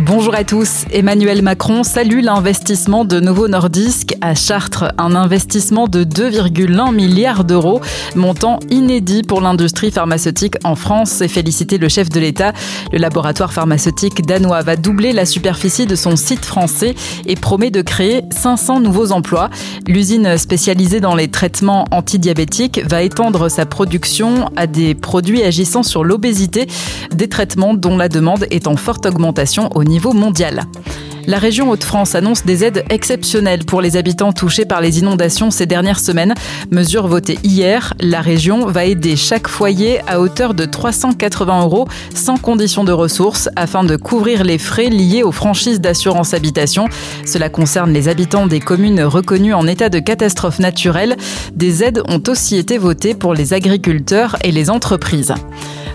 Bonjour à tous. Emmanuel Macron salue l'investissement de Novo Nordisk à Chartres, un investissement de 2,1 milliards d'euros, montant inédit pour l'industrie pharmaceutique en France et féliciter le chef de l'État. Le laboratoire pharmaceutique danois va doubler la superficie de son site français et promet de créer 500 nouveaux emplois. L'usine spécialisée dans les traitements antidiabétiques va étendre sa production à des produits agissant sur l'obésité, des traitements dont la demande est en forte augmentation au niveau mondial. La région Hauts-de-France annonce des aides exceptionnelles pour les habitants touchés par les inondations ces dernières semaines. Mesure votée hier, la région va aider chaque foyer à hauteur de 380 euros sans condition de ressources afin de couvrir les frais liés aux franchises d'assurance habitation. Cela concerne les habitants des communes reconnues en état de catastrophe naturelle. Des aides ont aussi été votées pour les agriculteurs et les entreprises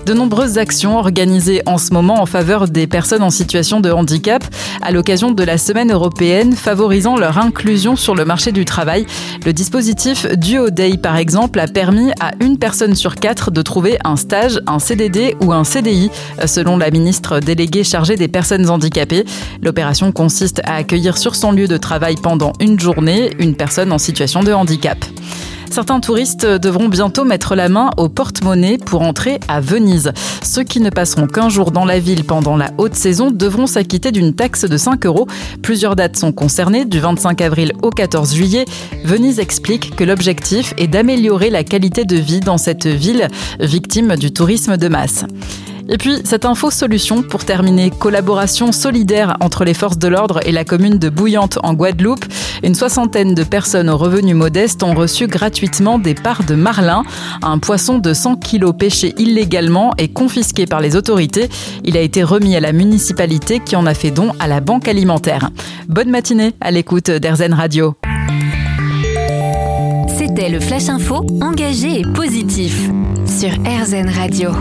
de nombreuses actions organisées en ce moment en faveur des personnes en situation de handicap à l'occasion de la semaine européenne favorisant leur inclusion sur le marché du travail. Le dispositif Duo Day, par exemple, a permis à une personne sur quatre de trouver un stage, un CDD ou un CDI, selon la ministre déléguée chargée des personnes handicapées. L'opération consiste à accueillir sur son lieu de travail pendant une journée une personne en situation de handicap. Certains touristes devront bientôt mettre la main au porte-monnaie pour entrer à Venise. Ceux qui ne passeront qu'un jour dans la ville pendant la haute saison devront s'acquitter d'une taxe de 5 euros. Plusieurs dates sont concernées, du 25 avril au 14 juillet. Venise explique que l'objectif est d'améliorer la qualité de vie dans cette ville victime du tourisme de masse. Et puis, cette info solution pour terminer, collaboration solidaire entre les forces de l'ordre et la commune de Bouillante en Guadeloupe. Une soixantaine de personnes aux revenus modestes ont reçu gratuitement des parts de marlin, un poisson de 100 kilos pêché illégalement et confisqué par les autorités. Il a été remis à la municipalité qui en a fait don à la banque alimentaire. Bonne matinée à l'écoute d'Erzen Radio. C'était le Flash Info engagé et positif sur RZN Radio.